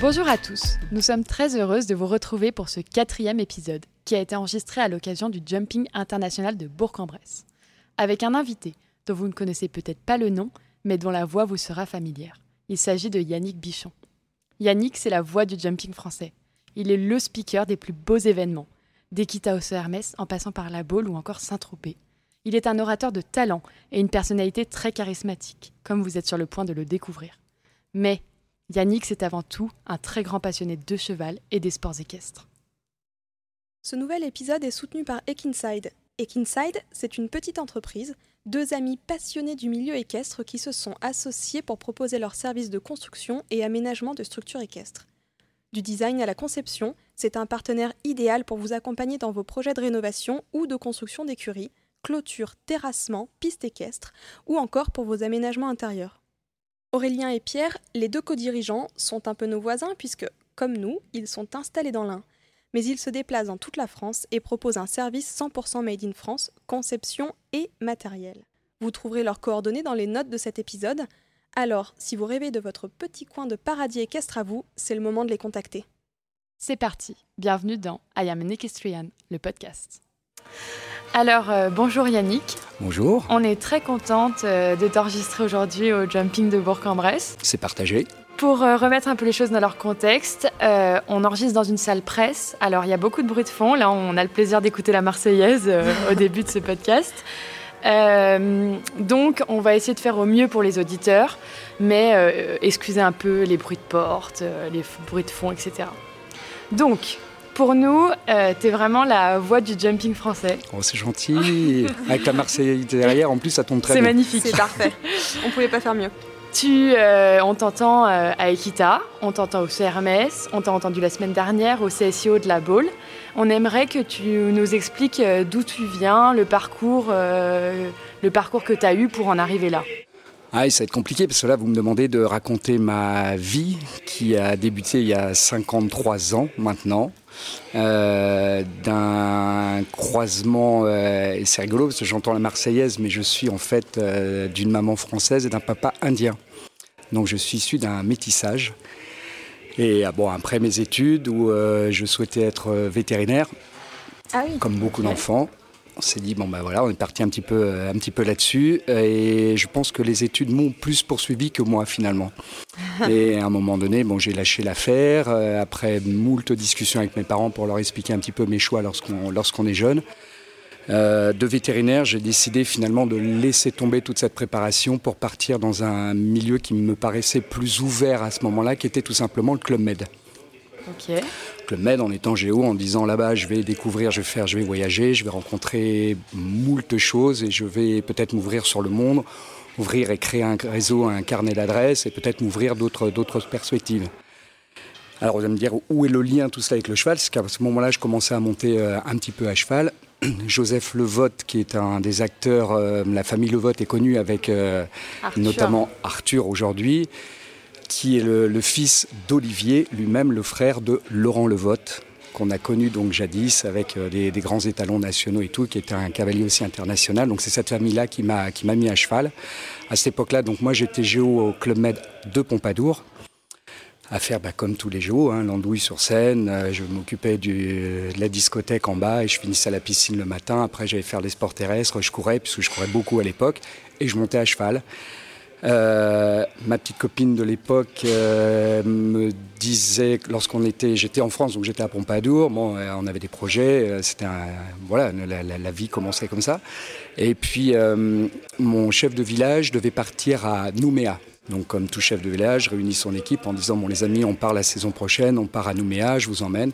Bonjour à tous, nous sommes très heureuses de vous retrouver pour ce quatrième épisode qui a été enregistré à l'occasion du Jumping International de Bourg-en-Bresse, avec un invité dont vous ne connaissez peut-être pas le nom, mais dont la voix vous sera familière. Il s'agit de Yannick Bichon. Yannick, c'est la voix du jumping français. Il est le speaker des plus beaux événements, d'Equita au Hermès en passant par la Baule ou encore Saint-Tropez. Il est un orateur de talent et une personnalité très charismatique, comme vous êtes sur le point de le découvrir. Mais Yannick, c'est avant tout un très grand passionné de cheval et des sports équestres. Ce nouvel épisode est soutenu par Ekinside. Ekinside, c'est une petite entreprise, deux amis passionnés du milieu équestre qui se sont associés pour proposer leurs services de construction et aménagement de structures équestres. Du design à la conception, c'est un partenaire idéal pour vous accompagner dans vos projets de rénovation ou de construction d'écuries, clôture, terrassement, pistes équestres ou encore pour vos aménagements intérieurs. Aurélien et Pierre, les deux co-dirigeants, sont un peu nos voisins puisque, comme nous, ils sont installés dans l'Ain. Mais ils se déplacent dans toute la France et proposent un service 100% made in France, conception et matériel. Vous trouverez leurs coordonnées dans les notes de cet épisode. Alors, si vous rêvez de votre petit coin de paradis équestre à vous, c'est le moment de les contacter. C'est parti, bienvenue dans I Am an Equestrian, le podcast. Alors, euh, bonjour Yannick. Bonjour. On est très contente euh, de t'enregistrer aujourd'hui au Jumping de Bourg-en-Bresse. C'est partagé. Pour euh, remettre un peu les choses dans leur contexte, on enregistre dans une salle presse. Alors, il y a beaucoup de bruit de fond. Là, on a le plaisir d'écouter la Marseillaise au début de ce podcast. donc, on va essayer de faire au mieux pour les auditeurs, mais excusez un peu les bruits de porte, les bruits de fond, etc. Donc, pour nous, euh, tu es vraiment la voix du jumping français. Oh, c'est gentil. Avec la Marseillaise derrière, en plus, ça tombe très bien. C'est magnifique. C'est parfait. On pouvait pas faire mieux. Tu, euh, on t'entend euh, à Equita, on t'entend au CRMS, on t'a entendu la semaine dernière au CSIO de la Baule. On aimerait que tu nous expliques d'où tu viens, le parcours, le parcours que tu as eu pour en arriver là. Ah, ça va être compliqué parce que là, vous me demandez de raconter ma vie qui a débuté il y a 53 ans maintenant. Euh, d'un croisement, euh, et c'est rigolo parce que j'entends la Marseillaise, mais je suis en fait euh, d'une maman française et d'un papa indien. Donc je suis issu d'un métissage. Et ah, bon, après mes études où je souhaitais être vétérinaire, ah comme beaucoup d'enfants, on s'est dit bon ben voilà, on est parti un petit peu, euh, un petit peu là-dessus et je pense que les études m'ont plus poursuivi que moi finalement. et à un moment donné, bon j'ai lâché l'affaire euh, après moult discussions avec mes parents pour leur expliquer un petit peu mes choix lorsqu'on lorsqu'on est jeune. Euh, de vétérinaire, j'ai décidé finalement de laisser tomber toute cette préparation pour partir dans un milieu qui me paraissait plus ouvert à ce moment-là, qui était tout simplement le Club Med. Le Med en étant géo, en disant là-bas, je vais découvrir, je vais faire, je vais voyager, je vais rencontrer moult choses et je vais peut-être m'ouvrir sur le monde, ouvrir et créer un réseau, un carnet d'adresses et peut-être m'ouvrir d'autres, d'autres perspectives. Alors vous allez me dire où est le lien tout cela avec le cheval? C'est qu'à ce moment-là, je commençais à monter euh, un petit peu à cheval. Joseph Levotte, qui est un des acteurs, euh, la famille Levotte est connue avec euh, notamment Arthur aujourd'hui qui est le, fils d'Olivier, lui-même le frère de Laurent Levotte, qu'on a connu donc jadis avec euh, des, grands étalons nationaux et tout, qui était un cavalier aussi international. Donc c'est cette famille-là qui m'a mis à cheval. À cette époque-là, donc moi j'étais géo au Club Med de Pompadour à faire bah, comme tous les géos, hein, l'andouille sur scène. Euh, je m'occupais de la discothèque en bas et je finissais à la piscine le matin. Après, j'allais faire les sports terrestres. Je courais, puisque je courais beaucoup à l'époque, et je montais à cheval. Euh, ma petite copine de l'époque euh, me disait, lorsqu'on était, j'étais en France, donc j'étais à Pompadour, bon, euh, on avait des projets, c'était voilà, la, vie commençait comme ça. Et puis, mon chef de village devait partir à Nouméa. Donc, comme tout chef de village, réunit son équipe en disant, bon, les amis, on part la saison prochaine, on part à Nouméa, je vous emmène.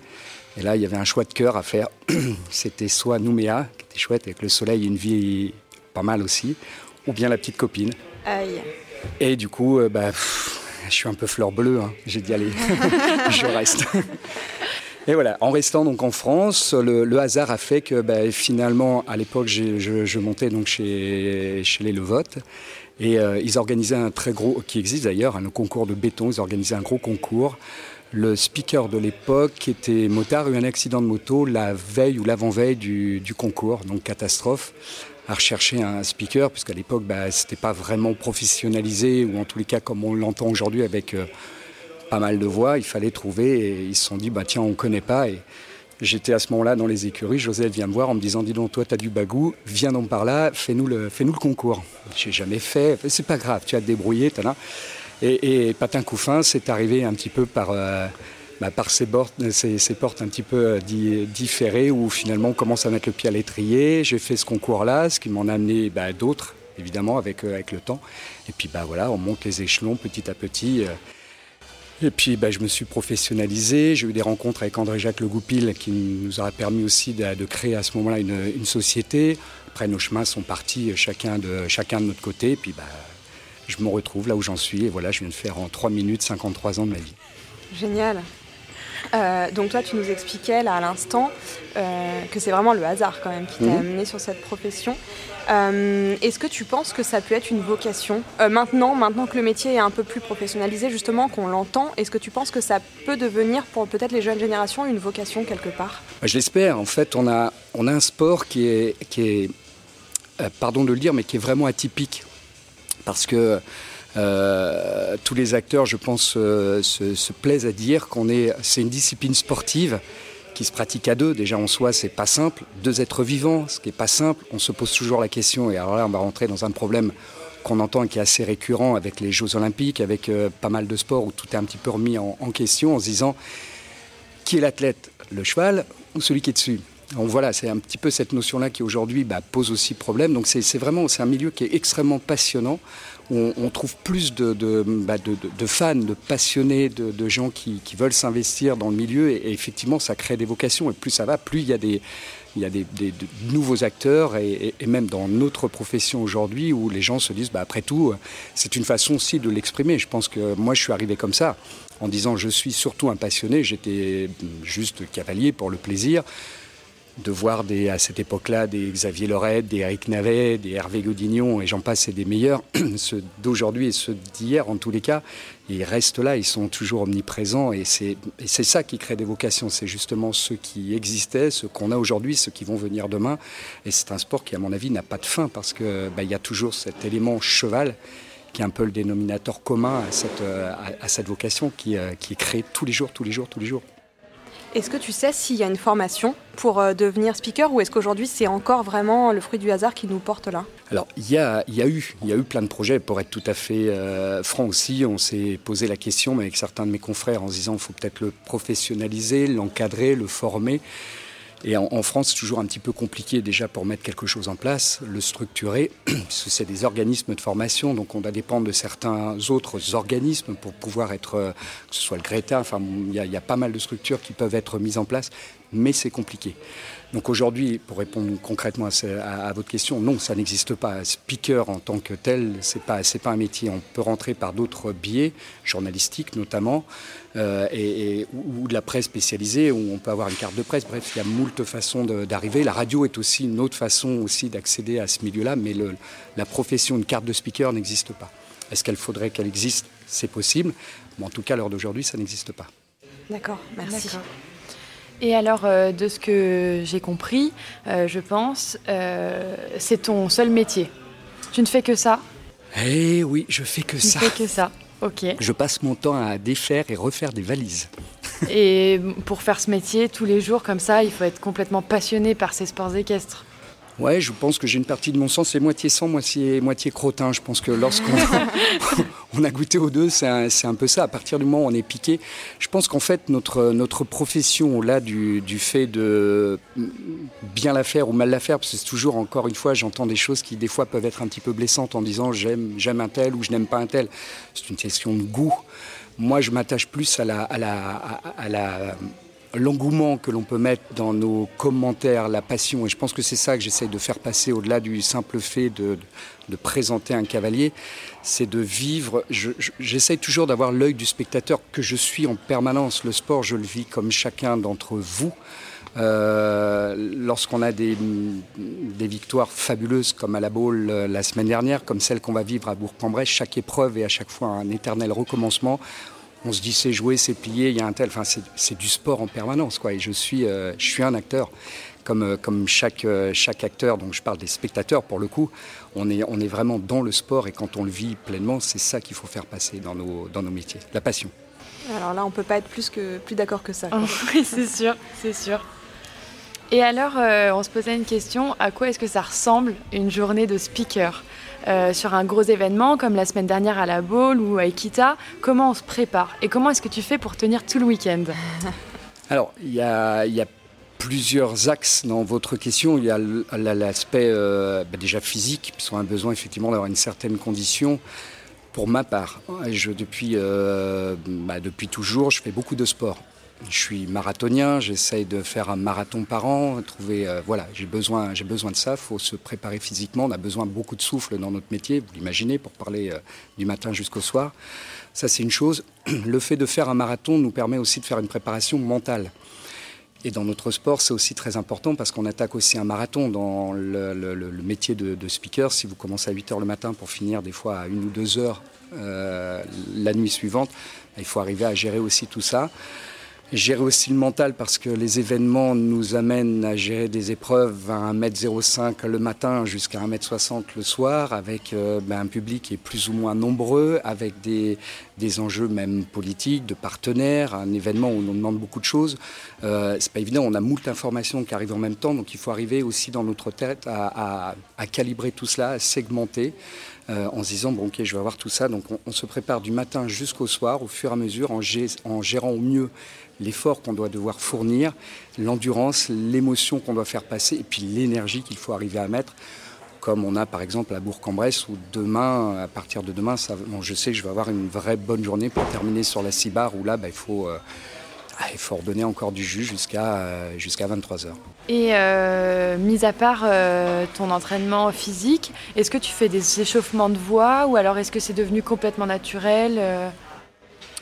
Et là, il y avait un choix de cœur à faire. C'était soit Nouméa, qui était chouette, avec le soleil et une vie pas mal aussi, ou bien la petite copine. Et du coup, euh, bah, je suis un peu fleur bleue. Hein. J'ai dit allez, je reste. Et voilà, en restant donc en France, le, hasard a fait que bah, finalement, à l'époque, je, montais donc chez, chez les Levotte. Et euh, ils organisaient un très gros, qui existe d'ailleurs, un concours de béton, ils organisaient un gros concours. Le speaker de l'époque, était motard, a eu un accident de moto la veille ou l'avant-veille du, concours, donc catastrophe à rechercher un speaker, puisqu'à l'époque, bah, ce n'était pas vraiment professionnalisé, ou en tous les cas comme on l'entend aujourd'hui avec euh, pas mal de voix, il fallait trouver et ils se sont dit bah tiens on connaît pas et j'étais à ce moment-là dans les écuries, Josette vient me voir en me disant dis donc toi tu as du bagou, viens donc par là, fais-nous le, fais-nous le concours. J'ai jamais fait, c'est pas grave, tu as te débrouiller, et, et, Patin Couffin, c'est arrivé un petit peu par, euh, bah, par ces, portes, ces, portes un petit peu euh, différées où finalement on commence à mettre le pied à l'étrier. J'ai fait ce concours-là, ce qui m'en a amené bah, d'autres, évidemment, avec, euh, avec le temps. Et puis bah, voilà, on monte les échelons petit à petit. Et puis bah, je me suis professionnalisé, j'ai eu des rencontres avec André-Jacques Le Goupil qui nous aura permis aussi de, créer à ce moment-là une, une, société. Après nos chemins sont partis chacun de, chacun de notre côté. Et puis bah, je me retrouve là où j'en suis. Et voilà, je viens de faire en 3 minutes 53 ans de ma vie. Génial. Euh, donc toi, tu nous expliquais là à l'instant euh, que c'est vraiment le hasard quand même qui t'a mhm. amené sur cette profession. Euh, est-ce que tu penses que ça peut être une vocation? Maintenant, maintenant que le métier est un peu plus professionnalisé, justement, qu'on l'entend, est-ce que tu penses que ça peut devenir pour peut-être les jeunes générations une vocation quelque part? Bah, Je l'espère. En fait, on a, on a un sport qui est, qui est pardon de le dire, mais qui est vraiment atypique parce que tous les acteurs, je pense, euh, se, plaisent à dire qu'on est, c'est une discipline sportive qui se pratique à deux. Déjà en soi, c'est pas simple. Deux êtres vivants, ce qui est pas simple. On se pose toujours la question. Et alors là, on va rentrer dans un problème qu'on entend et qui est assez récurrent avec les Jeux Olympiques, avec euh, pas mal de sports où tout est un petit peu remis en, question en se disant qui est l'athlète, le cheval ou celui qui est dessus? Donc voilà, c'est un petit peu cette notion-là qui aujourd'hui bah, pose aussi problème. Donc c'est vraiment c'est un milieu qui est extrêmement passionnant. On, trouve plus de, bah, de, de, fans, de passionnés, de, gens qui, veulent s'investir dans le milieu. Et, effectivement, ça crée des vocations. Et plus ça va, plus il y a des, des, nouveaux acteurs et, même dans notre profession aujourd'hui où les gens se disent bah, après tout, c'est une façon aussi de l'exprimer. Je pense que moi, je suis arrivé comme ça en disant je suis surtout un passionné. J'étais juste cavalier pour le plaisir de voir des, à cette époque-là des Xavier Lorette, des Eric Navet, des Hervé Godignon, et j'en passe, et des meilleurs, ceux d'aujourd'hui et ceux d'hier en tous les cas, ils restent là, ils sont toujours omniprésents, et c'est ça qui crée des vocations, c'est justement ceux qui existaient, ceux qu'on a aujourd'hui, ceux qui vont venir demain, et c'est un sport qui, à mon avis, n'a pas de fin, parce qu'il bah, y a toujours cet élément cheval qui est un peu le dénominateur commun à cette, cette vocation qui, euh, qui est créée tous les jours, tous les jours, tous les jours. Est-ce que tu sais s'il y a une formation pour euh, devenir speaker ou est-ce qu'aujourd'hui c'est encore vraiment le fruit du hasard qui nous porte là? Alors il y a, eu, plein de projets pour être tout à fait euh, franc aussi. On s'est posé la question mais avec certains de mes confrères en se disant il faut peut-être le professionnaliser, l'encadrer, le former. Et en, France, c'est toujours un petit peu compliqué déjà pour mettre quelque chose en place, le structurer, parce que c'est des organismes de formation, donc on doit dépendre de certains autres organismes pour pouvoir être, euh, que ce soit le Greta, enfin il y, a pas mal de structures qui peuvent être mises en place, mais c'est compliqué. Donc aujourd'hui, pour répondre concrètement à, votre question, non, ça n'existe pas. Speaker en tant que tel, c'est pas c'est pas un métier. On peut rentrer par d'autres biais, journalistiques notamment, euh, et, ou de la presse spécialisée, où on peut avoir une carte de presse. Bref, il y a moult façons d'arriver. La radio est aussi une autre façon aussi d'accéder à ce milieu-là, mais le, la profession, une carte de speaker n'existe pas. Est-ce qu'elle faudrait qu'elle existe? C'est possible, mais en tout cas, à l'heure d'aujourd'hui, ça n'existe pas. D'accord, merci. Et alors, euh, de ce que j'ai compris, euh, je pense, euh, c'est ton seul métier. Tu ne fais que ça Eh oui, je fais que ça. Tu fais que ça, ok. Je passe mon temps à défaire et refaire des valises. et pour faire ce métier tous les jours comme ça, il faut être complètement passionné par ces sports équestres. Ouais, je pense que j'ai une partie de mon sang, c'est moitié sang, moitié, moitié crottin. Je pense que lorsqu'on on a goûté aux deux, c'est un, peu ça. À partir du moment où on est piqué, je pense qu'en fait, notre, notre profession, là, du, du fait de bien la faire ou mal la faire, parce que c'est toujours, encore une fois, j'entends des choses qui, des fois, peuvent être un petit peu blessantes en disant j'aime, j'aime un tel ou je n'aime pas un tel. C'est une question de goût. Moi, je m'attache plus à la, à la, à la l'engouement que l'on peut mettre dans nos commentaires, la passion, et je pense que c'est ça que j'essaye de faire passer au-delà du simple fait de, présenter un cavalier, c'est de vivre, j'essaye toujours d'avoir l'œil du spectateur que je suis en permanence. Le sport, je le vis comme chacun d'entre vous. Euh, lorsqu'on a des, des, victoires fabuleuses comme à la Baule euh, la semaine dernière, comme celle qu'on va vivre à Bourg-en-Bresse, chaque épreuve est à chaque fois un éternel recommencement on se dit c'est joué, c'est plié, il y a un tel. Enfin, c'est du sport en permanence, quoi. Et je suis, euh, je suis un acteur, comme, euh, comme chaque, euh, chaque acteur. Donc je parle des spectateurs pour le coup. On est, on est vraiment dans le sport et quand on le vit pleinement, c'est ça qu'il faut faire passer dans nos, dans nos métiers, la passion. Alors là, on peut pas être plus, que, plus d'accord que ça. oui, c'est sûr, c'est sûr. Et alors, euh, on se posait une question, à quoi est-ce que ça ressemble une journée de speaker? Euh, sur un gros événement comme la semaine dernière à la Baule ou à Equita Comment on se prépare Et comment est-ce que tu fais pour tenir tout le week-end? Alors, il y a, plusieurs axes dans votre question. Il y a l'aspect euh, bah, déjà physique, puisqu'on a besoin effectivement d'avoir une certaine condition. Pour ma part, depuis, bah, depuis toujours, je fais beaucoup de sport. Je suis marathonien, j'essaye de faire un marathon par an, trouver, euh, voilà, j'ai besoin, j'ai besoin de ça, il faut se préparer physiquement, on a besoin de beaucoup de souffle dans notre métier, vous l'imaginez, pour parler euh, du matin jusqu'au soir. Ça, c'est une chose. Le fait de faire un marathon nous permet aussi de faire une préparation mentale. Et dans notre sport, c'est aussi très important parce qu'on attaque aussi un marathon dans le, métier de, speaker. Si vous commencez à 8 heures le matin pour finir des fois à une ou deux heures euh, la nuit suivante, il faut arriver à gérer aussi tout ça. Gérer aussi le mental parce que les événements nous amènent à gérer des épreuves à 1m05 le matin jusqu'à 1m60 le soir avec euh, ben, un public qui est plus ou moins nombreux, avec des, des, enjeux même politiques, de partenaires, un événement où on demande beaucoup de choses. Euh, c'est pas évident, on a moult informations qui arrivent en même temps, donc il faut arriver aussi dans notre tête à, à, calibrer tout cela, à segmenter. Euh, en se disant, bon ok, je vais avoir tout ça. Donc on, se prépare du matin jusqu'au soir, au fur et à mesure, en, gérant au mieux l'effort qu'on doit devoir fournir, l'endurance, l'émotion qu'on doit faire passer et puis l'énergie qu'il faut arriver à mettre. Comme on a par exemple à Bourg-en-Bresse où demain, à partir de demain, ça, je sais que je vais avoir une vraie bonne journée pour terminer sur la Cibar où là, bah, il faut. Euh, ah, il faut redonner encore du jus jusqu'à euh, jusqu'à 23h. Et euh, mis à part ton entraînement physique, est-ce que tu fais des échauffements de voix ou alors est-ce que c'est devenu complètement naturel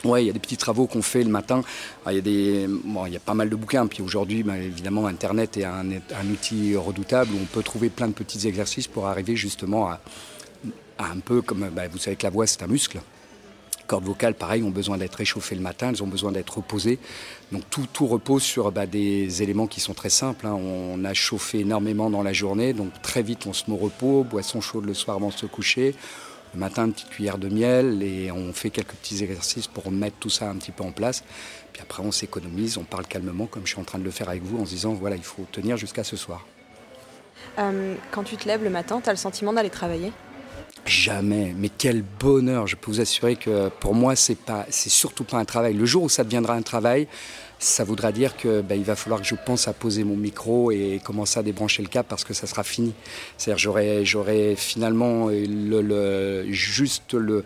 oui, il y a des petits travaux qu'on fait le matin. Ah, il y, a il y a pas mal de bouquins. Puis aujourd'hui, bah, évidemment, Internet est un, outil redoutable où on peut trouver plein de petits exercices pour arriver justement à, un peu comme, bah, vous savez que la voix, c'est un muscle. Les cordes vocales, pareil, ont besoin d'être réchauffées le matin, elles ont besoin d'être reposées. Donc tout, tout repose sur bah, des éléments qui sont très simples. Hein. On a chauffé énormément dans la journée, donc très vite on se met au repos, boisson chaude le soir avant de se coucher. Le matin, une petite cuillère de miel et on fait quelques petits exercices pour mettre tout ça un petit peu en place. Puis après, on s'économise, on parle calmement, comme je suis en train de le faire avec vous, en se disant voilà, il faut tenir jusqu'à ce soir. Euh, quand tu te lèves le matin, tu as le sentiment d'aller travailler? Jamais, mais quel bonheur. Je peux vous assurer que pour moi, c'est pas, c'est surtout pas un travail. Le jour où ça deviendra un travail, ça voudra dire que ben, il va falloir que je pense à poser mon micro et commencer à débrancher le câble parce que ça sera fini. C'est-à-dire j'aurai j'aurai finalement le, juste le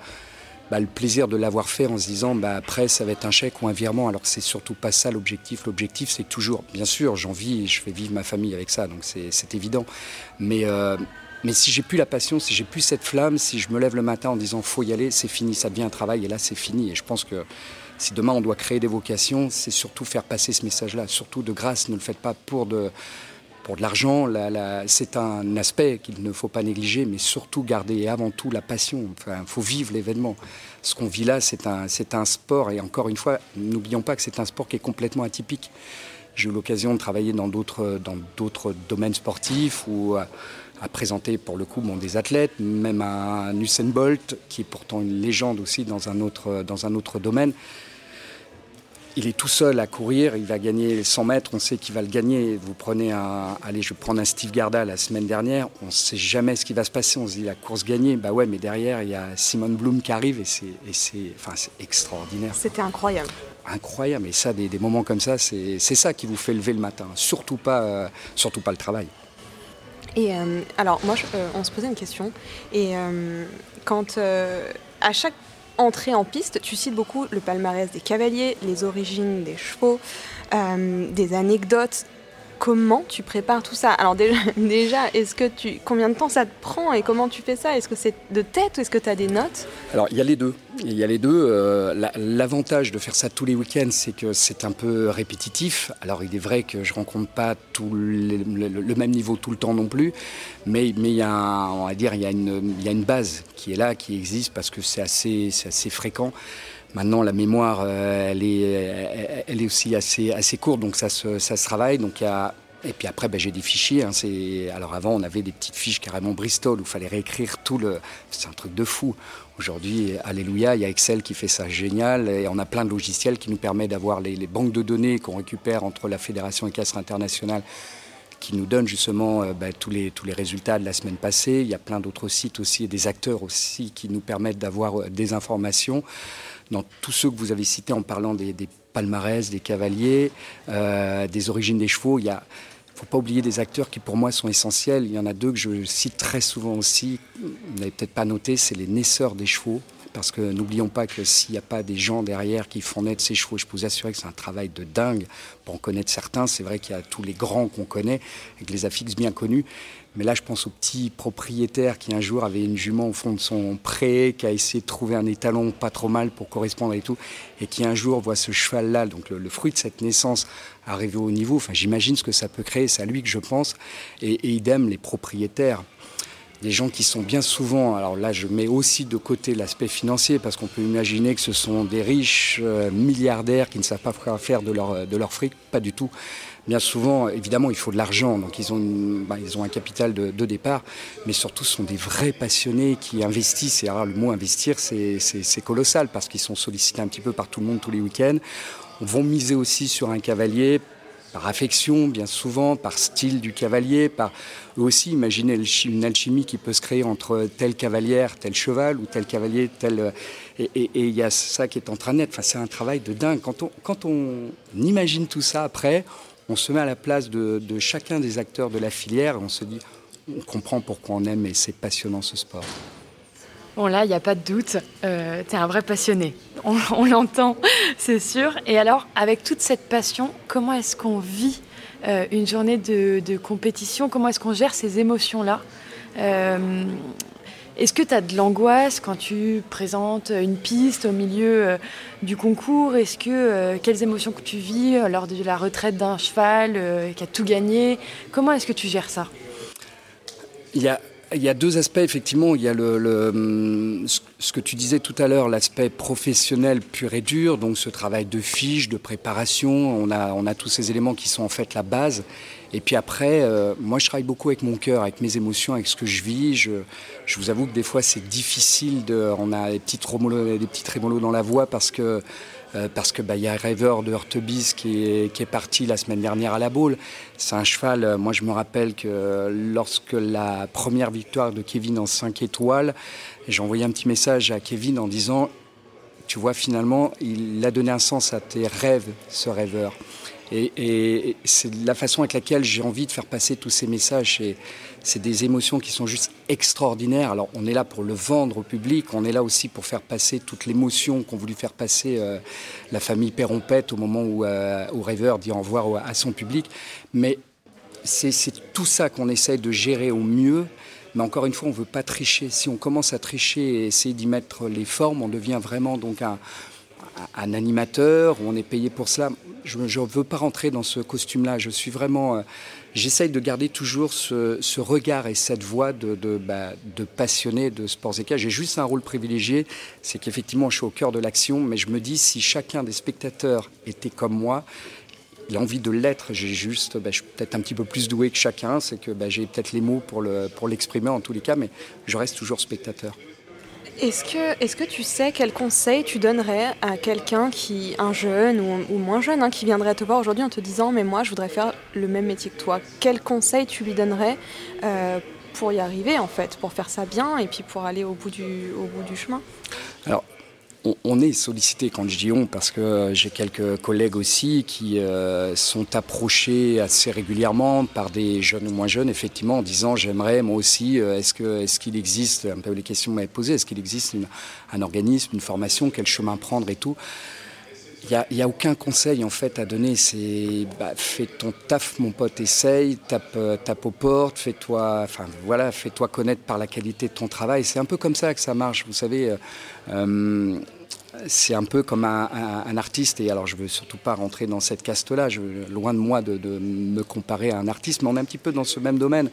bah, le plaisir de l'avoir fait en se disant bah, après ça va être un chèque ou un virement. Alors c'est surtout pas ça l'objectif. L'objectif c'est toujours bien sûr j'en vis je fais vivre ma famille avec ça. Donc c'est évident. Mais euh, mais si j'ai plus la passion, si j'ai plus cette flamme, si je me lève le matin en disant faut y aller, c'est fini, ça devient un travail et là c'est fini. Et je pense que si demain on doit créer des vocations, c'est surtout faire passer ce message-là. Surtout de grâce, ne le faites pas pour de, pour de l'argent. c'est un aspect qu'il ne faut pas négliger, mais surtout garder avant tout la passion. Il faut vivre l'événement. Ce qu'on vit là, c'est un, c'est un sport. Et encore une fois, n'oublions pas que c'est un sport qui est complètement atypique. J'ai eu l'occasion de travailler dans d'autres, dans d'autres domaines sportifs ou à, présenter pour le coup bon, des athlètes, même un Usain Bolt, qui est pourtant une légende aussi dans un autre, dans un autre domaine il est tout seul à courir, il va gagner 100 mètres, on sait qu'il va le gagner. Vous prenez un, allez, je prendre un Steve Garda la semaine dernière, on ne sait jamais ce qui va se passer, on se dit la course gagnée, bah ouais, mais derrière il y a Simone Bloom qui arrive et c'est, enfin, extraordinaire. C'était incroyable. Incroyable, et ça, des, moments comme ça, c'est, ça qui vous fait lever le matin, surtout pas, euh, surtout pas le travail. Et euh, alors, moi, euh, on se posait une question, et quand à chaque entrée en piste, tu cites beaucoup le palmarès des cavaliers, les origines des chevaux, euh, des anecdotes. Comment tu prépares tout ça Alors déjà, est-ce que tu combien de temps ça te prend et comment tu fais ça Est-ce que c'est de tête ou est-ce que tu as des notes Alors il y a les deux. Il y a les deux. Euh, l'avantage de faire ça tous les week-ends, c'est que c'est un peu répétitif. Alors il est vrai que je rencontre pas tout le, même niveau tout le temps non plus, mais, mais il y a, dire, il y a une, il y a une base qui est là, qui existe parce que c'est assez, assez fréquent. Maintenant, la mémoire, euh, elle, est, elle est aussi assez, assez courte, donc ça se, ça se travaille. Donc il y a et puis après, ben, j'ai des fichiers. Hein, alors avant, on avait des petites fiches carrément Bristol où il fallait réécrire tout le. C'est un truc de fou. Aujourd'hui, alléluia, il y a Excel qui fait ça génial et on a plein de logiciels qui nous permettent d'avoir les, banques de données qu'on récupère entre la Fédération équestre internationale qui nous donne justement euh, bah, tous, les, tous les résultats de la semaine passée. Il y a plein d'autres sites aussi et des acteurs aussi qui nous permettent d'avoir euh, des informations. Dans tous ceux que vous avez cités en parlant des, palmarès, des cavaliers, euh, des origines des chevaux, il y a faut pas oublier des acteurs qui pour moi sont essentiels. Il y en a deux que je cite très souvent aussi. Vous n'avez peut-être pas noté, c'est les naisseurs des chevaux. Parce que n'oublions pas que s'il n'y a pas des gens derrière qui font naître ces chevaux, je peux vous assurer que c'est un travail de dingue. Pour en connaître certains, c'est vrai qu'il y a tous les grands qu'on connaît, avec les affixes bien connus. Mais là, je pense au petit propriétaire qui un jour avait une jument au fond de son pré, qui a essayé de trouver un étalon pas trop mal pour correspondre et tout, et qui un jour voit ce cheval-là, donc le, fruit de cette naissance, arriver au niveau. Enfin, j'imagine ce que ça peut créer, c'est à lui que je pense. Et, et idem, les propriétaires des gens qui sont bien souvent, alors là je mets aussi de côté l'aspect financier, parce qu'on peut imaginer que ce sont des riches euh, milliardaires qui ne savent pas quoi faire de leur, de leur fric, pas du tout. Bien souvent, évidemment, il faut de l'argent, donc ils ont, bah, ils ont un capital de, départ, mais surtout ce sont des vrais passionnés qui investissent, et alors le mot investir c'est colossal, parce qu'ils sont sollicités un petit peu par tout le monde tous les week-ends. On va miser aussi sur un cavalier par affection, bien souvent, par style du cavalier, par aussi imaginer une alchimie qui peut se créer entre telle cavalière, tel cheval, ou tel cavalier, tel... Et il y a ça qui est en train de c'est un travail de dingue. Quand on, quand on imagine tout ça après, on se met à la place de, de chacun des acteurs de la filière et on se dit, on comprend pourquoi on aime et c'est passionnant ce sport. Bon, là, il n'y a pas de doute, euh, tu es un vrai passionné. On, l'entend, c'est sûr. Et alors, avec toute cette passion, comment est-ce qu'on vit euh, une journée de, compétition? Comment est-ce qu'on gère ces émotions-là? Euh, Est-ce que tu as de l'angoisse quand tu présentes une piste au milieu du concours? Est-ce que quelles émotions que tu vis lors de la retraite d'un cheval qui a tout gagné? Comment est-ce que tu gères ça? Il y a il y a deux aspects, effectivement. Il y a le, hum, ce que tu disais tout à l'heure, l'aspect professionnel pur et dur, donc ce travail de fiche, de préparation. On a, on a tous ces éléments qui sont en fait la base. Et puis après, euh, moi, je travaille beaucoup avec mon cœur, avec mes émotions, avec ce que je vis. Je, je vous avoue que des fois, c'est difficile. De, on a des petits, trémolos, des petits trémolos dans la voix parce que euh, parce que bah, y a Rêveur de Hurtebis qui est, qui est parti la semaine dernière à la boule. C'est un cheval, euh, moi je me rappelle que lorsque la première victoire de Kevin en 5 étoiles, j'ai envoyé un petit message à Kevin en disant, tu vois finalement, il a donné un sens à tes rêves, ce rêveur. Et, c'est la façon avec laquelle j'ai envie de faire passer tous ces messages. C'est des émotions qui sont juste extraordinaires. Alors on est là pour le vendre au public, on est là aussi pour faire passer toute l'émotion qu'ont voulu faire passer euh, la famille Perrompette au moment où, euh, Rêveur dit au revoir à son public. Mais c'est tout ça qu'on essaye de gérer au mieux. Mais encore une fois, on ne veut pas tricher. Si on commence à tricher et essayer d'y mettre les formes, on devient vraiment donc un, un animateur, on est payé pour cela. Je ne veux pas rentrer dans ce costume-là. Je suis vraiment. Euh, j'essaye de garder toujours ce, regard et cette voix de, bah, passionné de sports équestres. J'ai juste un rôle privilégié, c'est qu'effectivement, je suis au cœur de l'action, mais je me dis, si chacun des spectateurs était comme moi, il a envie de l'être. J'ai juste, bah, je suis peut-être un petit peu plus doué que chacun, c'est que bah, j'ai peut-être les mots pour l'exprimer en tous les cas, mais je reste toujours spectateur. Est-ce que, est que tu sais quel conseil tu donnerais à quelqu'un qui, un jeune ou, moins jeune, hein, qui viendrait te voir aujourd'hui en te disant mais moi je voudrais faire le même métier que toi. Quel conseil tu lui donnerais euh, pour y arriver en fait, pour faire ça bien et puis pour aller au bout du, au bout du chemin? On, est sollicité quand je dis on parce que j'ai quelques collègues aussi qui euh, sont approchés assez régulièrement par des jeunes ou moins jeunes, effectivement, en disant j'aimerais moi aussi, euh, est-ce que est-ce qu'il existe, un peu les questions m'avaient posées, est-ce qu'il existe un organisme, une formation, quel chemin prendre et tout. Il n'y a, aucun conseil en fait à donner. C'est bah, fais ton taf, mon pote, essaye, tape, euh, tape aux portes, fais-toi, enfin voilà, fais-toi connaître par la qualité de ton travail. C'est un peu comme ça que ça marche. Vous savez, euh, c'est un peu comme un, artiste. Et alors, je veux surtout pas rentrer dans cette caste-là. Loin de moi de, de, me comparer à un artiste, mais on est un petit peu dans ce même domaine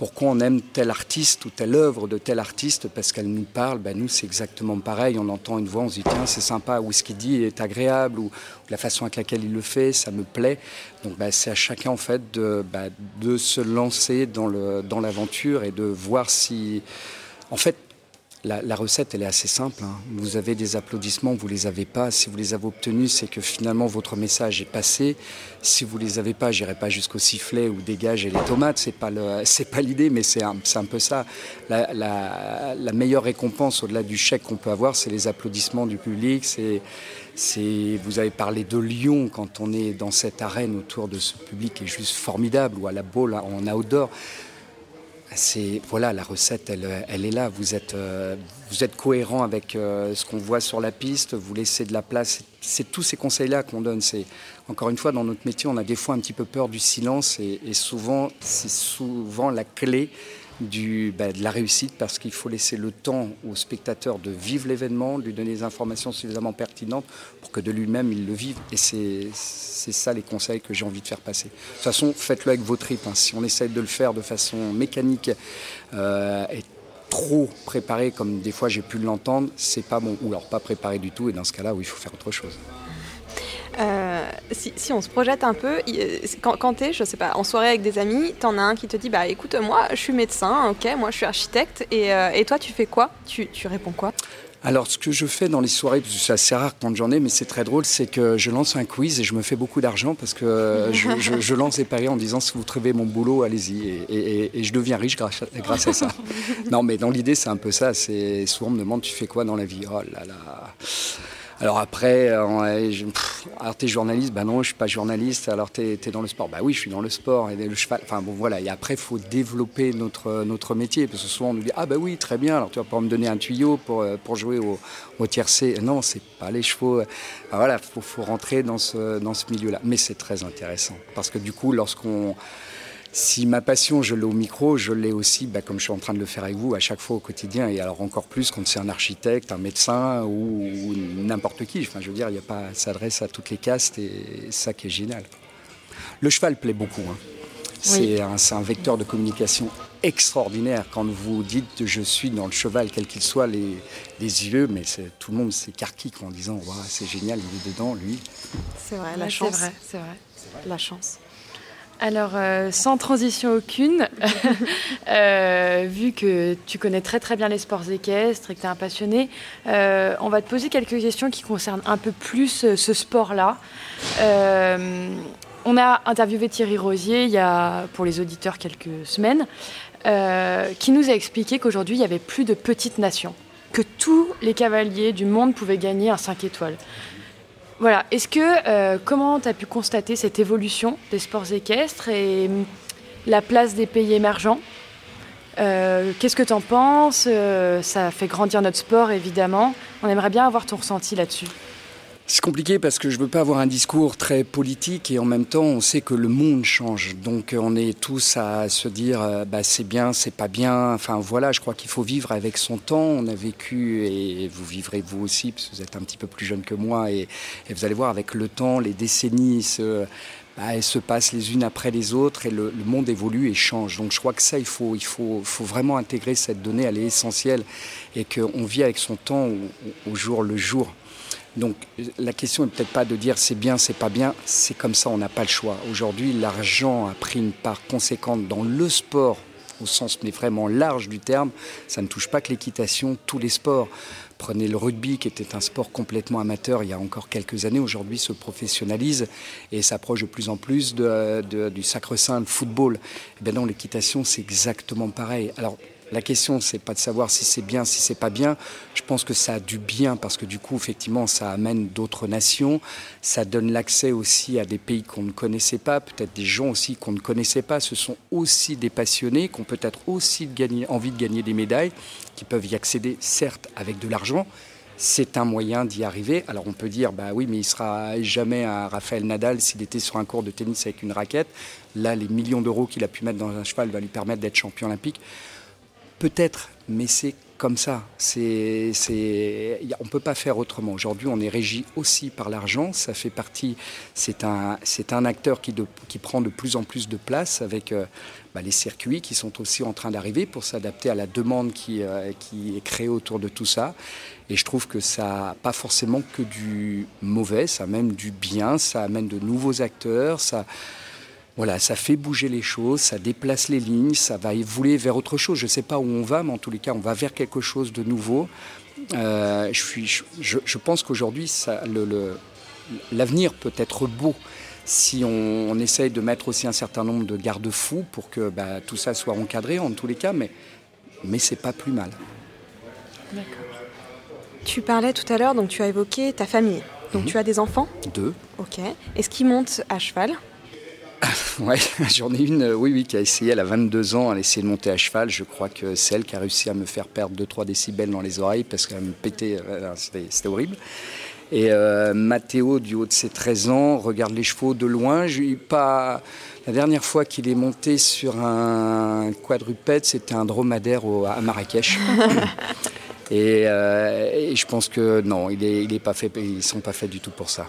pourquoi on aime tel artiste ou telle œuvre de tel artiste parce qu'elle nous parle. Ben nous, c'est exactement pareil. On entend une voix, on se dit tiens, c'est sympa, ou ce qu'il dit est agréable, ou, la façon avec laquelle il le fait, ça me plaît. Donc ben, c'est à chacun en fait de, ben, de se lancer dans l'aventure dans et de voir si. En fait, la, recette, elle est assez simple. Hein. Vous avez des applaudissements, vous les avez pas. Si vous les avez obtenus, c'est que finalement votre message est passé. Si vous les avez pas, j'irai pas jusqu'au sifflet ou dégage et les tomates. C'est pas pas l'idée, mais c'est un, peu ça. La, meilleure récompense au-delà du chèque qu'on peut avoir, c'est les applaudissements du public. Vous avez parlé de Lyon quand on est dans cette arène autour de ce public qui est juste formidable ou à la boule en outdoor. C'est voilà la recette, elle, elle, est là. Vous êtes, euh, vous êtes cohérent avec euh, ce qu'on voit sur la piste. Vous laissez de la place. C'est tous ces conseils-là qu'on donne. C'est encore une fois dans notre métier, on a des fois un petit peu peur du silence et, et souvent c'est souvent la clé bah, de la réussite parce qu'il faut laisser le temps au spectateur de vivre l'événement, de lui donner des informations suffisamment pertinentes pour que de lui-même il le vive. Et c'est ça les conseils que j'ai envie de faire passer. De toute façon, faites-le avec vos tripes. Hein. Si on essaie de le faire de façon mécanique euh, et trop préparé, comme des fois j'ai pu l'entendre, c'est pas bon. Ou alors pas préparé du tout, et dans ce cas-là, il faut faire autre chose. Euh, si, on se projette un peu, quand, quand tu es, je sais pas, en soirée avec des amis, tu en as un qui te dit Bah écoute, moi je suis médecin, ok, moi je suis architecte, et, euh, et toi tu fais quoi? Tu, tu réponds quoi? Alors, ce que je fais dans les soirées, c'est assez rare quand j'en ai, mais c'est très drôle, c'est que je lance un quiz et je me fais beaucoup d'argent parce que euh, je, lance des paris en disant si vous trouvez mon boulot, allez-y. Et, je deviens riche grâce à, grâce à ça. non, mais dans l'idée, c'est un peu ça. C'est souvent on me demande tu fais quoi dans la vie? Oh là là. Alors après, euh, je, alors t'es journaliste Ben non, je suis pas journaliste. Alors t'es es dans le sport Bah oui, je suis dans le sport et le cheval. Enfin bon, voilà. Et après, faut développer notre notre métier parce que souvent on nous dit ah bah oui, très bien. Alors tu vas pouvoir me donner un tuyau pour euh, pour jouer au, au tiercé. Non, c'est pas les chevaux. voilà, faut faut rentrer dans ce dans ce milieu-là. Mais c'est très intéressant parce que du coup, lorsqu'on si ma passion, je l'ai au micro, je l'ai aussi, bah, comme je suis en train de le faire avec vous, à chaque fois au quotidien. Et alors encore plus quand c'est un architecte, un médecin ou, n'importe qui. Enfin, je veux dire, il y a pas, s'adresse à toutes les castes et ça qui est génial. Le cheval plaît beaucoup. Hein. C'est un, vecteur de communication extraordinaire. Quand vous dites je suis dans le cheval, quel qu'il soit, les, yeux, mais tout le monde s'écarquille en disant c'est génial, il est dedans, lui. C'est vrai, la chance. C'est vrai, c'est vrai. La chance. Alors, euh, sans transition aucune, euh, vu que tu connais très très bien les sports équestres et que tu es un passionné, euh, on va te poser quelques questions qui concernent un peu plus ce sport-là. on a interviewé Thierry Rosier il y a, pour les auditeurs, quelques semaines, qui nous a expliqué qu'aujourd'hui, il y avait plus de petites nations, que tous les cavaliers du monde pouvaient gagner un 5 étoiles. Voilà. Est-ce que euh, comment tu as pu constater cette évolution des sports équestres et hum, la place des pays émergents? Euh, Qu'est-ce que tu en penses? Euh, Ça fait grandir notre sport, évidemment. On aimerait bien avoir ton ressenti là-dessus. C'est compliqué parce que je veux pas avoir un discours très politique et en même temps on sait que le monde change. Donc on est tous à se dire euh, bah, c'est bien, c'est pas bien. Enfin voilà, je crois qu'il faut vivre avec son temps. On a vécu et vous vivrez vous aussi parce que vous êtes un petit peu plus jeune que moi et, vous allez voir avec le temps, les décennies se, bah, elles se passent les unes après les autres et le, monde évolue et change. Donc je crois que ça, il faut, il faut, faut vraiment intégrer cette donnée, elle est essentielle et qu'on vit avec son temps au jour le jour. Donc la question n'est peut-être pas de dire c'est bien, c'est pas bien, c'est comme ça, on n'a pas le choix. Aujourd'hui, l'argent a pris une part conséquente dans le sport, au sens mais vraiment large du terme. Ça ne touche pas que l'équitation, tous les sports. Prenez le rugby, qui était un sport complètement amateur il y a encore quelques années, aujourd'hui se professionnalise et s'approche de plus en plus du sacre-saint, le football. Et eh bien non, l'équitation, c'est exactement pareil. Alors la question, c'est pas de savoir si c'est bien, si c'est pas bien. Je pense que ça a du bien parce que du coup, effectivement, ça amène d'autres nations. Ça donne l'accès aussi à des pays qu'on ne connaissait pas, peut-être des gens aussi qu'on ne connaissait pas. Ce sont aussi des passionnés qui ont peut-être aussi envie de gagner des médailles, qui peuvent y accéder, certes, avec de l'argent. C'est un moyen d'y arriver. Alors on peut dire, bah oui, mais il sera jamais un Raphaël Nadal s'il était sur un cours de tennis avec une raquette. Là, les millions d'euros qu'il a pu mettre dans un cheval va lui permettre d'être champion olympique. Peut-être, mais c'est comme ça. C'est, c'est, on ne peut pas faire autrement. Aujourd'hui, on est régi aussi par l'argent. Ça fait partie. C'est un, c'est un acteur qui, qui prend de plus en plus de place avec euh, bah, les circuits qui sont aussi en train d'arriver pour s'adapter à la demande qui, euh, qui est créée autour de tout ça. Et je trouve que ça n'a pas forcément que du mauvais, ça a même du bien, ça amène de nouveaux acteurs, ça voilà, ça fait bouger les choses, ça déplace les lignes, ça va évoluer vers autre chose. Je ne sais pas où on va, mais en tous les cas, on va vers quelque chose de nouveau. Euh, je, suis, je, pense qu'aujourd'hui, l'avenir peut être beau si on, essaye de mettre aussi un certain nombre de garde-fous pour que bah, tout ça soit encadré en tous les cas, mais, mais c'est pas plus mal. D'accord. Tu parlais tout à l'heure, donc tu as évoqué ta famille. Donc mhm. tu as des enfants? Deux. Ok. Est-ce qu'ils montent à cheval? Ouais, j'en ai une, euh, oui, oui, qui a essayé, elle a 22 ans, elle a essayé de monter à cheval. Je crois que c'est elle qui a réussi à me faire perdre 2-3 décibels dans les oreilles parce qu'elle me pétait, euh, c'était horrible. Et euh, Mathéo, du haut de ses 13 ans, regarde les chevaux de loin. pas... La dernière fois qu'il est monté sur un quadrupède, c'était un dromadaire à Marrakech. et, je pense que non, il est, il est pas fait, ils ne sont pas faits du tout pour ça.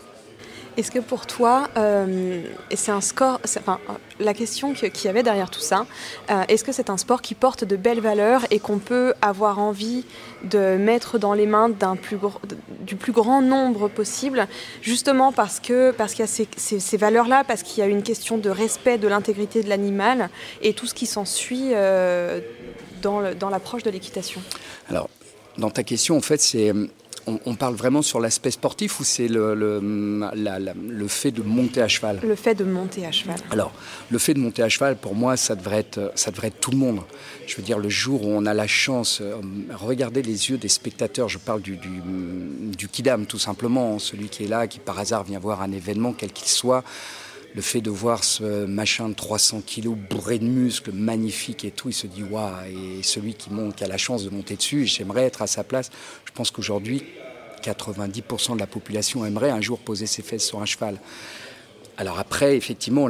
Est-ce que pour toi, euh, c'est un score, enfin, la question qu'il y avait derrière tout ça, euh, est-ce que c'est un sport qui porte de belles valeurs et qu'on peut avoir envie de mettre dans les mains du plus grand nombre possible, justement parce que parce qu'il y a ces, ces, valeurs-là, parce qu'il y a une question de respect de l'intégrité de l'animal et tout ce qui s'ensuit euh, dans l'approche de l'équitation? Alors, dans ta question, en fait, c'est on, parle vraiment sur l'aspect sportif ou c'est le, le, fait de monter à cheval? Le fait de monter à cheval. Alors, le fait de monter à cheval, pour moi, ça devrait être, ça devrait être tout le monde. Je veux dire, le jour où on a la chance, euh, regardez les yeux des spectateurs, je parle du, du, du Kidam tout simplement, celui qui est là, qui par hasard vient voir un événement, quel qu'il soit le fait de voir ce machin de 300 kilos bourré de muscles, magnifique et tout, il se dit waouh. Et celui qui monte, qui a la chance de monter dessus, j'aimerais être à sa place. Je pense qu'aujourd'hui, 90% de la population aimerait un jour poser ses fesses sur un cheval. Alors après, effectivement,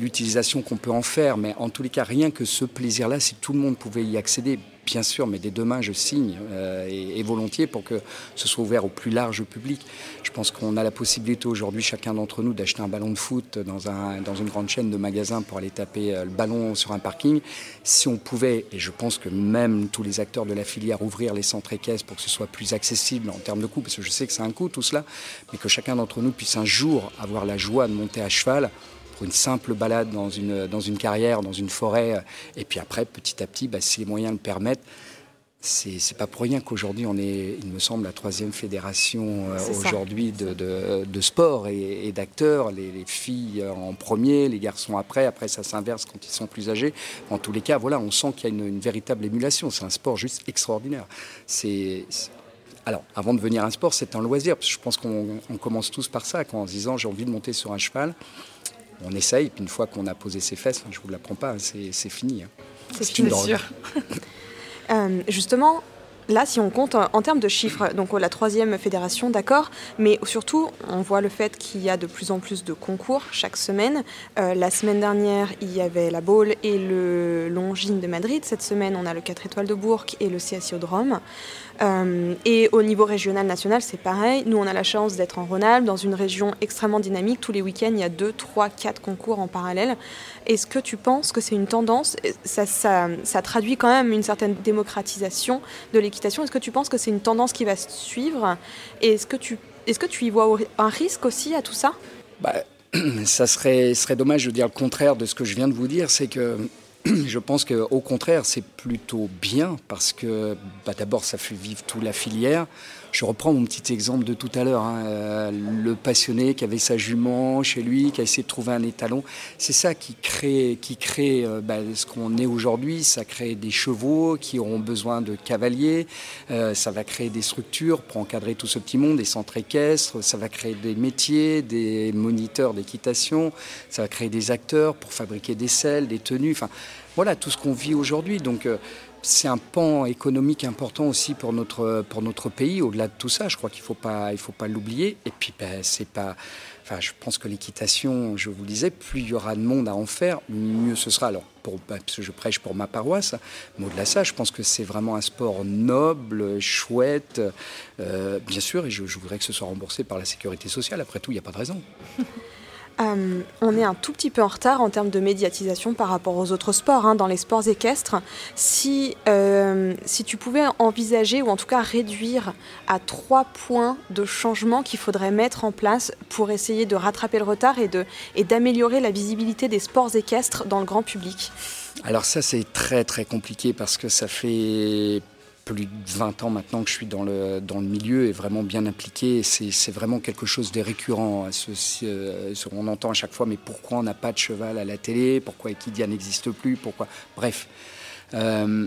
l'utilisation qu'on peut en faire, mais en tous les cas, rien que ce plaisir-là, si tout le monde pouvait y accéder, bien sûr, mais dès demain, je signe euh, et, volontiers pour que ce soit ouvert au plus large public. Je pense qu'on a la possibilité aujourd'hui, chacun d'entre nous, d'acheter un ballon de foot dans, un, dans une grande chaîne de magasins pour aller taper euh, le ballon sur un parking. Si on pouvait, et je pense que même tous les acteurs de la filière, ouvrir les centres équestres pour que ce soit plus accessible en termes de coût, parce que je sais que c'est un coût tout cela, mais que chacun d'entre nous puisse un jour avoir la joie de monter à cheval une simple balade dans une, dans une carrière, dans une forêt. Et puis après, petit à petit, bah, si les moyens le permettent, c'est pas pour rien qu'aujourd'hui on est, il me semble, la troisième fédération euh, aujourd'hui de, de, sport et, d'acteurs. Les, filles en premier, les garçons après. Après, ça s'inverse quand ils sont plus âgés. En tous les cas, voilà, on sent qu'il y a une, une, véritable émulation. C'est un sport juste extraordinaire. C'est alors, avant de devenir un sport, c'est un loisir. je pense qu'on commence tous par ça, en se disant j'ai envie de monter sur un cheval on essaye, puis une fois qu'on a posé ses fesses, je ne vous l'apprends pas, c'est fini. Hein. C'est une drogue. Euh, justement, là, si on compte en termes de chiffres, donc la troisième fédération, d'accord, mais surtout, on voit le fait qu'il y a de plus en plus de concours chaque semaine. Euh, la semaine dernière, il y avait la Baule et le Longines de Madrid. Cette semaine, on a le 4 étoiles de Bourg et le CSIO de Rome. Euh, et au niveau régional, national, c'est pareil. Nous, on a la chance d'être en Rhône-Alpes, dans une région extrêmement dynamique. Tous les week-ends, il y a 2, 3, 4 concours en parallèle. Est-ce que tu penses que c'est une tendance? Ça, traduit quand même une certaine démocratisation de l'équitation. Est-ce que tu penses que c'est une tendance qui va se suivre? Et est-ce que, tu, est-ce que tu y vois un risque aussi à tout ça? Bah, Ça serait, serait dommage de dire le contraire de ce que je viens de vous dire. C'est que je pense qu'au contraire, c'est plutôt bien parce que bah, d'abord, ça fait vivre toute la filière. Je reprends mon petit exemple de tout à l'heure, hein, euh, le passionné qui avait sa jument chez lui, qui a essayé de trouver un étalon. C'est ça qui crée, qui crée euh, bah, ce qu'on est aujourd'hui. Ça crée des chevaux qui auront besoin de cavaliers. Euh, ça va créer des structures pour encadrer tout ce petit monde, des centres équestres. Ça va créer des métiers, des moniteurs d'équitation. Ça va créer des acteurs pour fabriquer des selles, des tenues. Enfin, voilà tout ce qu'on vit aujourd'hui. Donc c'est un pan économique important aussi pour notre, pour notre pays. Au-delà de tout ça, je crois qu'il ne faut pas, l'oublier. Et puis, ben, c'est pas. Enfin, je pense que l'équitation, je vous le disais, plus il y aura de monde à en faire, mieux ce sera. Alors, ben, parce que je prêche pour ma paroisse, mais au-delà de ça, je pense que c'est vraiment un sport noble, chouette, euh, bien sûr, et je, je voudrais que ce soit remboursé par la sécurité sociale. Après tout, il n'y a pas de raison. Euh, on est un tout petit peu en retard en termes de médiatisation par rapport aux autres sports, hein, dans les sports équestres. Si, euh, si tu pouvais envisager, ou en tout cas réduire à trois points de changement qu'il faudrait mettre en place pour essayer de rattraper le retard et, de, et d'améliorer la visibilité des sports équestres dans le grand public? Alors ça c'est très très compliqué parce que ça fait plus de 20 ans maintenant que je suis dans le, dans le milieu et vraiment bien impliqué. C'est vraiment quelque chose de récurrent. Euh, on entend à chaque fois, mais pourquoi on n'a pas de cheval à la télé? Pourquoi Equidia n'existe plus? Pourquoi? Bref. Euh,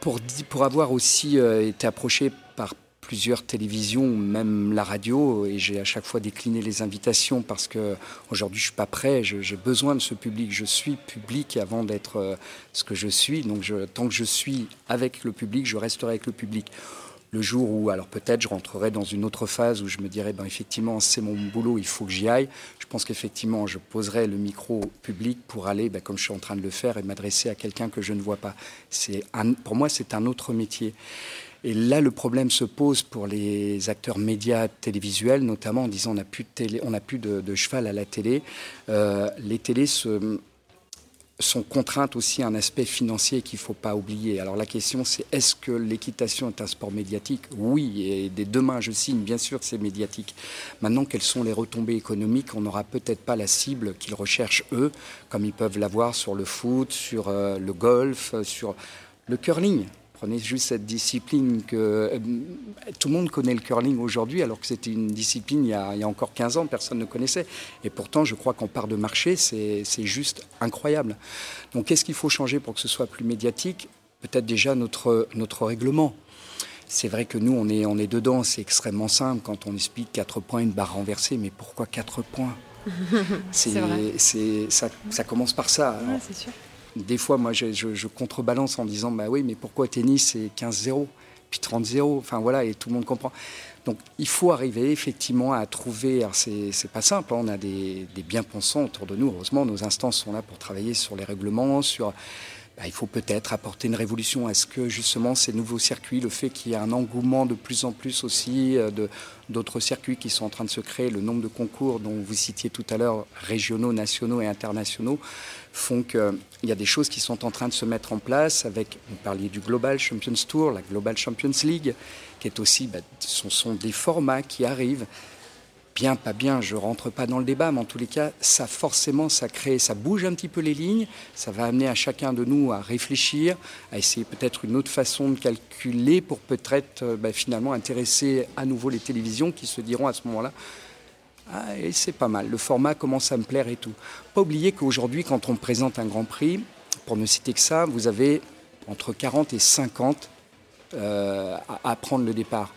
pour, pour avoir aussi euh, été approché par plusieurs télévisions, même la radio, et j'ai à chaque fois décliné les invitations parce que aujourd'hui je suis pas prêt, j'ai besoin de ce public, je suis public avant d'être euh, ce que je suis, donc tant que je suis avec le public, je resterai avec le public. Le jour où, alors peut-être, je rentrerai dans une autre phase où je me dirais, ben effectivement, c'est mon boulot, il faut que j'y aille. Je pense qu'effectivement, je poserai le micro public pour aller, ben, comme je suis en train de le faire, et m'adresser à quelqu'un que je ne vois pas. C'est pour moi, c'est un autre métier. Et là, le problème se pose pour les acteurs médias télévisuels, notamment en disant on n'a plus, de, cheval à la télé. Euh, les télés sont contraintes aussi à un aspect financier qu'il ne faut pas oublier. Alors la question c'est est-ce que l'équitation est un sport médiatique? Oui, et dès demain je signe, bien sûr c'est médiatique. Maintenant, quelles sont les retombées économiques? On n'aura peut-être pas la cible qu'ils recherchent eux, comme ils peuvent l'avoir sur le foot, sur euh, le golf, sur le curling. Prenez juste cette discipline que euh, tout le monde connaît le curling aujourd'hui, alors que c'était une discipline il y, a, encore 15 ans, personne ne connaissait. Et pourtant, je crois qu'en part de marché, c'est juste incroyable. Donc, qu'est-ce qu'il faut changer pour que ce soit plus médiatique? Peut-être déjà notre, notre règlement. C'est vrai que nous, on est, on est dedans, c'est extrêmement simple quand on explique 4 points, une barre renversée, mais pourquoi 4 points? C'est, ça, ça, commence par ça. c'est sûr des fois, moi, je, contrebalance en disant, bah oui, mais pourquoi tennis, c'est 15-0, puis 30-0, enfin voilà, et tout le monde comprend. Donc, il faut arriver effectivement à trouver. Alors, c'est pas simple. Hein, on a des, bien-pensants autour de nous. Heureusement, nos instances sont là pour travailler sur les règlements, sur bah, il faut peut-être apporter une révolution. Est-ce que justement ces nouveaux circuits, le fait qu'il y ait un engouement de plus en plus aussi euh, d'autres circuits qui sont en train de se créer, le nombre de concours dont vous citiez tout à l'heure, régionaux, nationaux et internationaux, font qu'il y a des choses qui sont en train de se mettre en place avec, vous parliez du Global Champions Tour, la Global Champions League, qui est aussi, bah, ce sont des formats qui arrivent bien, pas bien, je rentre pas dans le débat, mais en tous les cas, ça forcément, ça crée, ça bouge un petit peu les lignes, ça va amener à chacun de nous à réfléchir, à essayer peut-être une autre façon de calculer pour peut-être euh, bah, finalement intéresser à nouveau les télévisions qui se diront à ce moment-là, ah, c'est pas mal, le format commence à me plaire et tout. Pas oublier qu'aujourd'hui, quand on présente un Grand Prix, pour ne citer que ça, vous avez entre 40 et 50 euh, à prendre le départ.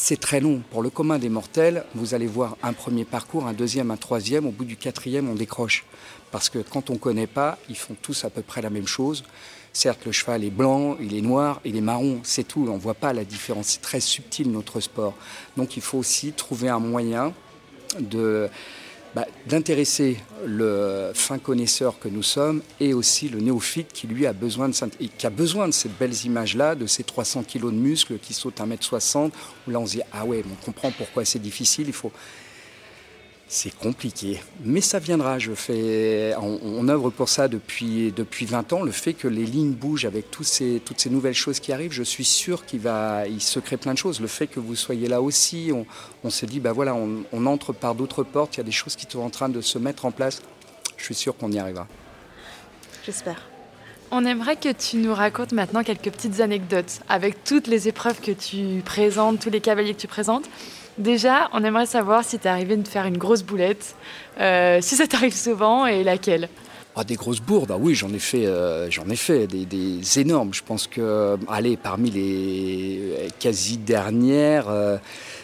C'est très long. Pour le commun des mortels, vous allez voir un premier parcours, un deuxième, un troisième. Au bout du quatrième, on décroche. Parce que quand on ne connaît pas, ils font tous à peu près la même chose. Certes, le cheval est blanc, il est noir, il est marron, c'est tout. On ne voit pas la différence. C'est très subtil notre sport. Donc il faut aussi trouver un moyen de bah, d'intéresser le fin connaisseur que nous sommes et aussi le néophyte qui lui a besoin de, qui a besoin de ces belles images-là, de ces 300 kilos de muscles qui sautent 1m60, où là on se dit, ah ouais, on comprend pourquoi c'est difficile, il faut, c'est compliqué, mais ça viendra. Je fais, on, œuvre pour ça depuis, depuis 20 ans. Le fait que les lignes bougent avec tous ces, toutes ces nouvelles choses qui arrivent, je suis sûr qu'il va, il se crée plein de choses. Le fait que vous soyez là aussi, on, on se dit, bah voilà, on, on entre par d'autres portes. Il y a des choses qui sont en train de se mettre en place. Je suis sûr qu'on y arrivera. J'espère. On aimerait que tu nous racontes maintenant quelques petites anecdotes avec toutes les épreuves que tu présentes, tous les cavaliers que tu présentes. Déjà, on aimerait savoir si tu es arrivé de faire une grosse boulette, euh, si ça t'arrive souvent et laquelle? Ah, des grosses bourdes, ah oui, j'en ai fait, euh, des, énormes. Je pense que, allez, parmi les quasi dernières, euh,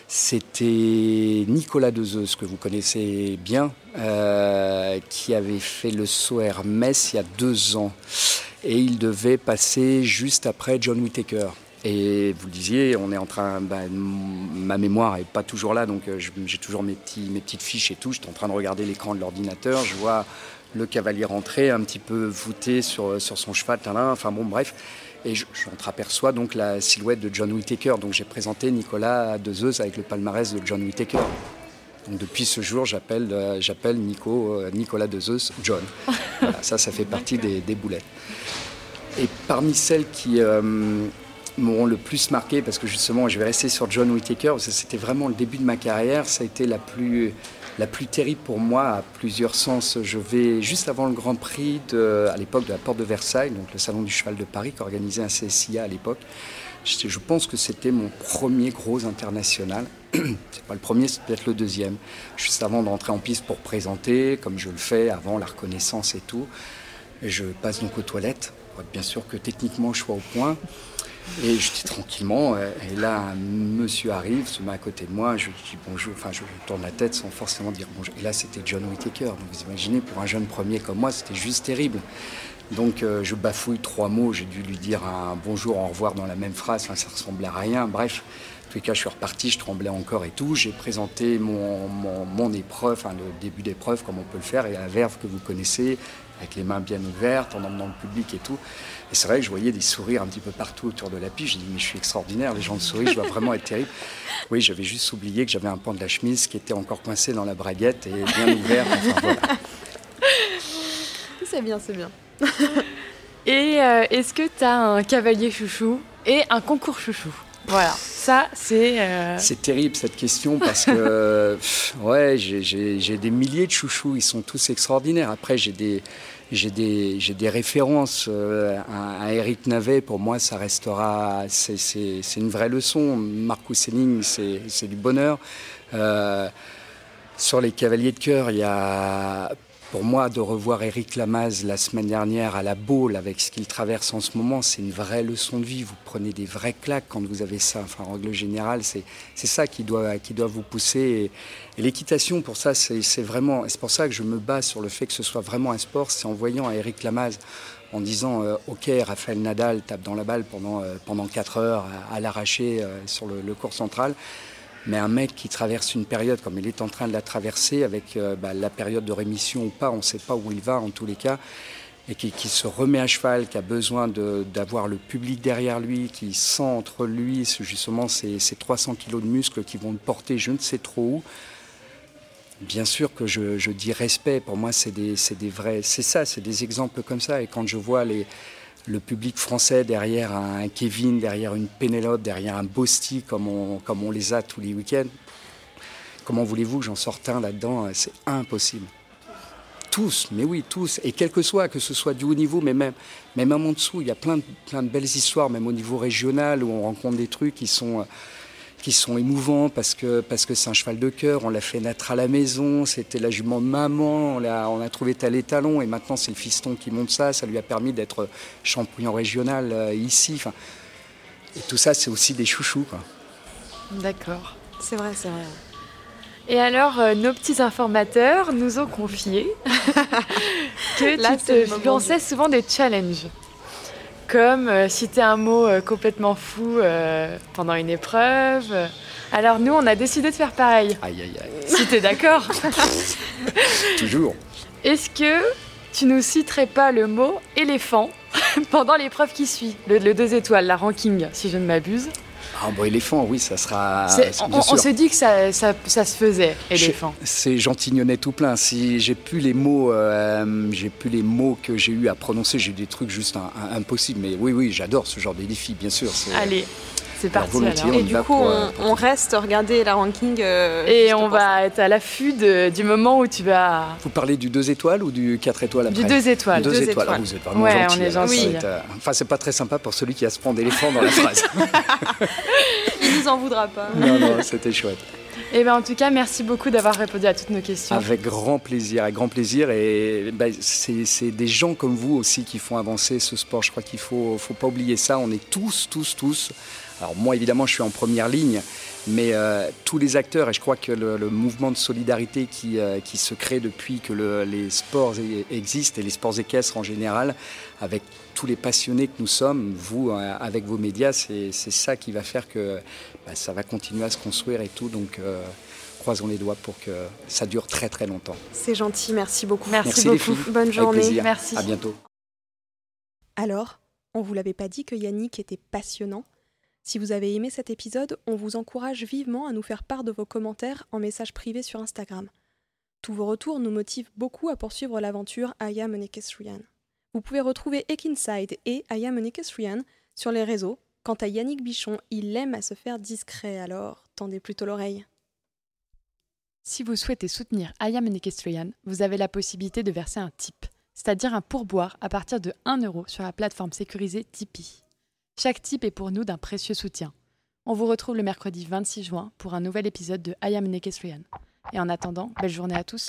c'était Nicolas Dezeus, que vous connaissez bien, qui avait fait le saut Hermès il y a deux ans. Et il devait passer juste après John Whittaker. Et vous le disiez, on est en train, bah, ma mémoire est pas toujours là, donc euh, j'ai toujours mes, petits, mes petites fiches et tout. J'étais en train de regarder l'écran de l'ordinateur, je vois le cavalier rentrer, un petit peu voûté sur, sur son cheval, enfin bon, bref. Et je, j'entreaperçois donc la silhouette de John Whittaker. Donc j'ai présenté Nicolas Dezeuse avec le palmarès de John Whittaker. Donc depuis ce jour, j'appelle euh, j'appelle Nico, euh, Nicolas de Zeus John. Voilà, ça, ça fait partie des, des boulettes. Et parmi celles qui euh, m'auront le plus marqué, parce que justement, je vais rester sur John que c'était vraiment le début de ma carrière, ça a été la plus, la plus terrible pour moi à plusieurs sens. Je vais juste avant le Grand Prix, à l'époque de la Porte de Versailles, donc le Salon du Cheval de Paris, qu'organisait un CSIA à l'époque. Je pense que c'était mon premier gros international. C'est pas le premier, c'est peut-être le deuxième. Juste avant de rentrer en piste pour présenter, comme je le fais avant la reconnaissance et tout. Je passe donc aux toilettes bien sûr que techniquement je sois au point. Et je dis tranquillement, euh, et là un monsieur arrive, se met à côté de moi, je lui dis bonjour, enfin je tourne la tête sans forcément dire bonjour. Et là c'était John Whittaker, donc vous imaginez pour un jeune premier comme moi c'était juste terrible. Donc euh, je bafouille trois mots, j'ai dû lui dire un bonjour, au revoir dans la même phrase, ça ressemblait à rien, bref. En les cas, je suis reparti, je tremblais encore et tout. J'ai présenté mon, mon, mon épreuve, le début d'épreuve, comme on peut le faire, et la verve que vous connaissez, avec les mains bien ouvertes, en emmenant le public et tout. Et c'est vrai que je voyais des sourires un petit peu partout autour de la piste. J'ai dit, mais je suis extraordinaire, les gens sourient, je dois vraiment être terrible. Oui, j'avais juste oublié que j'avais un pan de la chemise qui était encore coincé dans la braguette et bien ouvert. Enfin, voilà. C'est bien, c'est bien. Et euh, est-ce que tu as un cavalier chouchou et un concours chouchou? Voilà, ça c'est... euh, C'est terrible cette question parce que ouais, j'ai des milliers de chouchous, ils sont tous extraordinaires. Après, j'ai des, j'ai des, j'ai des références. euh, à, à Eric Navet, pour moi, ça restera. C'est c'est- une vraie leçon. Marcus Henning, c'est c'est du bonheur. Euh, sur les cavaliers de cœur, il y a. Pour moi, de revoir Eric Lamaze la semaine dernière à la Baule avec ce qu'il traverse en ce moment, c'est une vraie leçon de vie. Vous prenez des vraies claques quand vous avez ça. Enfin, en règle générale, c'est ça qui doit, qui doit vous pousser. Et, l'équitation, pour ça, c'est vraiment. C'est pour ça que je me base sur le fait que ce soit vraiment un sport. C'est en voyant à Eric Lamaze en disant euh, Ok, Raphaël Nadal tape dans la balle pendant, euh, pendant 4 heures à, à l'arracher euh, sur le, le cours central. Mais un mec qui traverse une période comme il est en train de la traverser, avec euh, bah, la période de rémission ou pas, on ne sait pas où il va en tous les cas, et qui, se remet à cheval, qui a besoin d'avoir le public derrière lui, qui sent entre lui justement ces, ces 300 kilos de muscles qui vont le porter je ne sais trop où. Bien sûr que je, dis respect, pour moi c'est des, des vrais, c'est ça, c'est des exemples comme ça. Et quand je vois les, le public français derrière un Kevin, derrière une Pénélope, derrière un Bosti, comme on, les a tous les week-ends, comment voulez-vous que j'en sorte un là-dedans C'est impossible. Tous, mais oui, tous. Et quel que soit, que ce soit du haut niveau, mais même, même en dessous, il y a plein de, plein de belles histoires, même au niveau régional, où on rencontre des trucs qui sont, euh, qui sont émouvants parce que parce que c'est un cheval de cœur. On l'a fait naître à la maison, c'était la jument de maman, on a, on a trouvé tel étalon, et maintenant c'est le fiston qui monte ça. Ça lui a permis d'être champion régional euh, ici. Enfin, et tout ça, c'est aussi des chouchous. Quoi. D'accord. C'est vrai, c'est vrai. Et alors, euh, nos petits informateurs nous ont confié que Là, tu te lançais souvent des challenges. Comme euh, citer un mot euh, complètement fou euh, pendant une épreuve. Alors nous, on a décidé de faire pareil. Aïe, aïe, aïe. Si t'es d'accord. Toujours. Est-ce que tu nous citerais pas le mot éléphant pendant l'épreuve qui suit? Le, le deux étoiles, la ranking, si je ne m'abuse. Ah, bon, éléphant, oui, ça sera. On on s'est dit que ça, ça- ça se faisait, éléphant. C'est gentilhonnais tout plein. Si j'ai plus les mots, euh, j'ai plus les mots que j'ai eu à prononcer, j'ai eu des trucs juste un- un- impossibles. Mais oui, oui, j'adore ce genre de défi, bien sûr. Allez, c'est parti alors. On Et du coup, pour, on, euh, pour on reste regarder la ranking. euh, Et on ça. va être à l'affût du moment où tu vas. Vous parlez du 2 étoiles ou du 4 étoiles après Du deux étoiles. Deux, Deux étoiles. étoiles. Ah, vous êtes vraiment Ouais, gentil. on est gentil. être, euh, Enfin, c'est pas très sympa pour celui qui a ce prendre d'éléphant dans la phrase. Il nous en voudra pas. non, non, c'était chouette. Et ben en tout cas, merci beaucoup d'avoir répondu à toutes nos questions. Avec grand plaisir, avec grand plaisir. Et ben, c'est c'est des gens comme vous aussi qui font avancer ce sport. Je crois qu'il faut, faut pas oublier ça. On est tous, tous, tous. Alors moi, évidemment, je suis en première ligne, mais euh, tous les acteurs, et je crois que le, le mouvement de solidarité qui, euh, qui se crée depuis que le- les sports e- existent, et les sports équestres en général, avec tous les passionnés que nous sommes, vous, euh, avec vos médias, c'est ça qui va faire que bah, ça va continuer à se construire et tout. Donc, euh, croisons les doigts pour que ça dure très très longtemps. C'est gentil, merci beaucoup. Merci, Merci les beaucoup. filles. Bonne Avec journée. plaisir. Merci. À bientôt. Alors, on vous l'avait pas dit que Yannick était passionnant Si vous avez aimé cet épisode, on vous encourage vivement à nous faire part de vos commentaires en message privé sur Instagram. Tous vos retours nous motivent beaucoup à poursuivre l'aventure I Am Equestrian. Vous pouvez retrouver Ekinside et I Am Equestrian sur les réseaux. Quant à Yannick Bichon, il aime à se faire discret, alors tendez plutôt l'oreille. Si vous souhaitez soutenir I Am Equestrian, vous avez la possibilité de verser un tip, c'est-à-dire un pourboire à partir de 1 euro sur la plateforme sécurisée Tipeee. Chaque type est pour nous d'un précieux soutien. On vous retrouve le mercredi 26 juin pour un nouvel épisode de I Am Equestrian. Et en attendant, belle journée à tous.